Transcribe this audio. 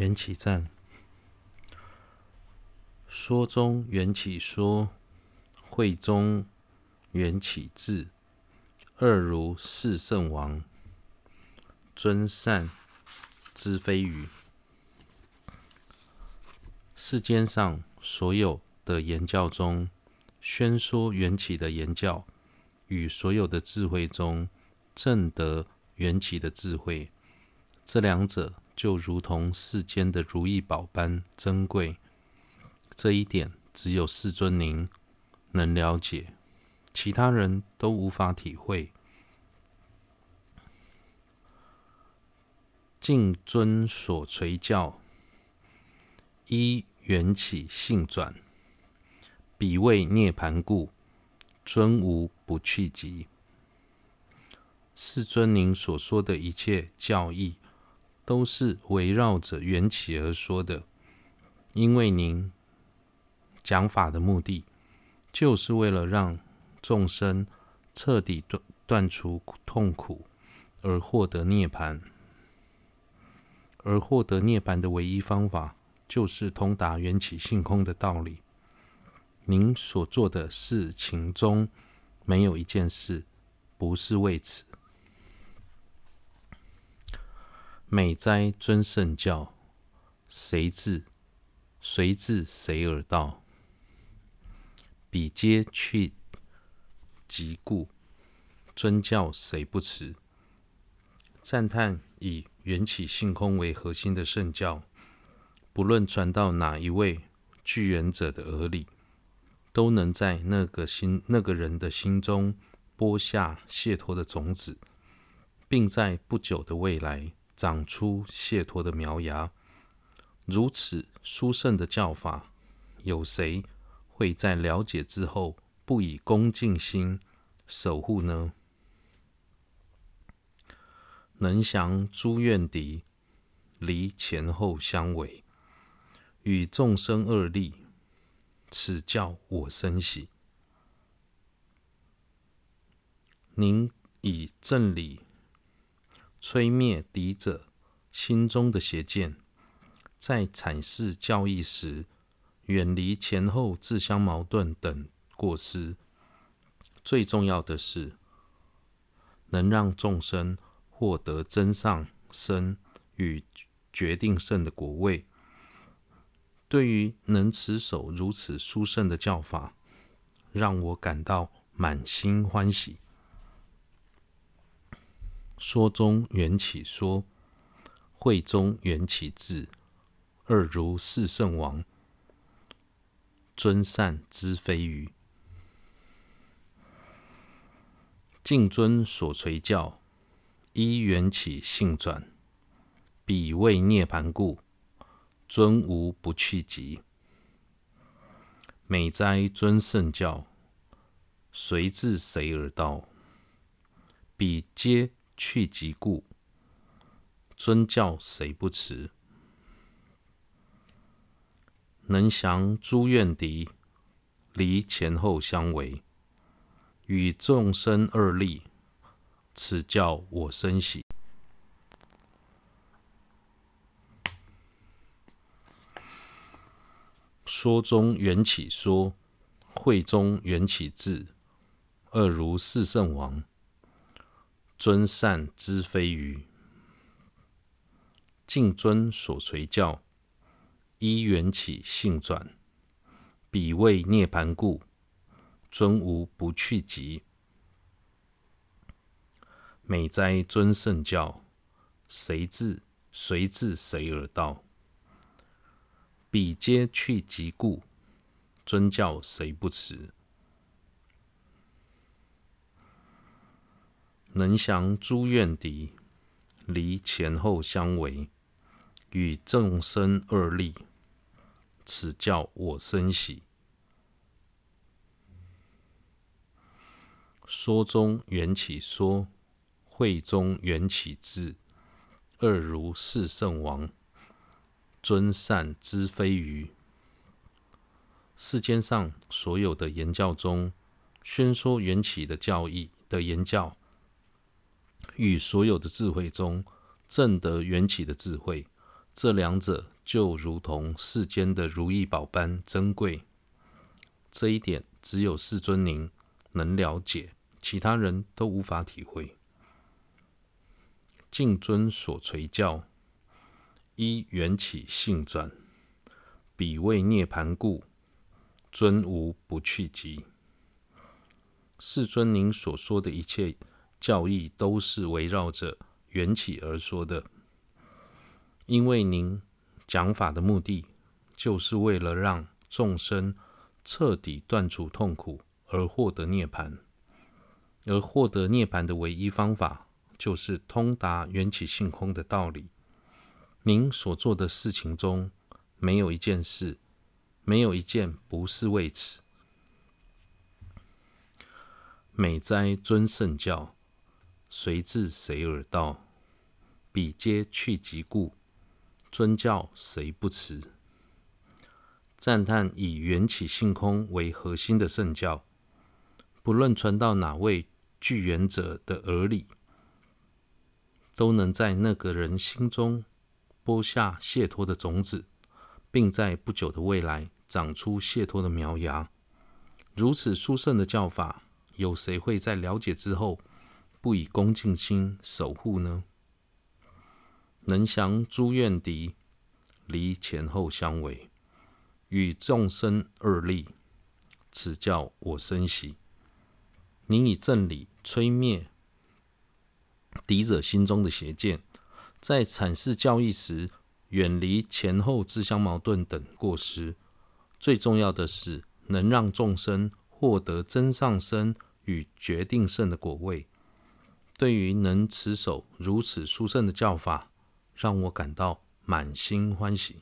缘起赞，说中缘起说，会中缘起智，二如四圣王，尊善知非愚。世间上所有的言教中，宣说缘起的言教，与所有的智慧中证得缘起的智慧，这两者就如同世间的如意宝般珍贵。这一点只有世尊您能了解，其他人都无法体会。敬尊所垂教，依缘起性转。彼为涅盘故，尊无不去疾。世尊，您所说的一切教义，都是围绕着缘起而说的。因为您讲法的目的，就是为了让众生彻底断断除痛苦，而获得涅槃。而获得涅槃的唯一方法，就是通达缘起性空的道理。您所做的事情中，没有一件事不是为此。美哉尊圣教，谁至？谁至谁而到？彼皆去即故，尊教谁不辞？赞叹以缘起性空为核心的圣教，不论传到哪一位具缘者的耳里。都能在那个心、那个人的心中播下解脱的种子，并在不久的未来长出解脱的苗芽。如此殊胜的教法，有谁会在了解之后不以恭敬心守护呢？能降诸怨敌，离前后相违，与众生恶利。此教我生喜。您以正理摧灭敌者心中的邪见，在阐释教义时，远离前后自相矛盾等过失。最重要的是，能让众生获得真上身与决定胜的果位。对于能持守如此殊胜的教法，让我感到满心欢喜。说中缘起说，会中缘起智，二如四圣王，尊善知非愚。敬尊所垂教，依缘起性转，彼为涅盘故。尊无不去及。美哉尊圣教，随至谁而到？彼皆去疾故，尊教谁不辞？能降诸怨敌，离前后相违，与众生二利，此教我生喜。说中缘起说，会中缘起智，二如四圣王，尊善知非愚。敬尊所垂教，依缘起性转，彼为涅盘故，尊无不去及。美哉尊圣教，谁至？谁至谁而到？彼皆去及故，尊教谁不辞？能降诸怨敌，离前后相违，与众生二利，此教我生喜。说中缘起说，会中缘起智，二如四圣王。尊善知非愚。世间上所有的言教中，宣说缘起的教义的言教，与所有的智慧中正得缘起的智慧，这两者就如同世间的如意宝般珍贵。这一点只有世尊您能了解，其他人都无法体会。敬尊所垂教，依缘起性转，彼为涅盘故，尊无不去疾。世尊您所说的一切教义，都是围绕着缘起而说的。因为您讲法的目的，就是为了让众生彻底断除痛苦，而获得涅槃。而获得涅槃的唯一方法，就是通达缘起性空的道理。您所做的事情中，没有一件事，没有一件不是为此。美哉尊圣教，谁至谁尔道？彼皆去疾故，尊教谁不辞？赞叹以缘起性空为核心的圣教，不论传到哪位具缘者的耳里，都能在那个人心中播下解脱的种子，并在不久的未来长出解脱的苗芽。如此殊胜的教法，有谁会在了解之后不以恭敬心守护呢？能降诸怨敌，离前后相违。与众生二立，此教我生喜。您以正理摧灭敌者心中的邪见，在阐释教义时，远离前后自相矛盾等过失。最重要的是，能让众生获得真上身与决定胜的果位。对于能持守如此殊胜的教法，让我感到满心欢喜。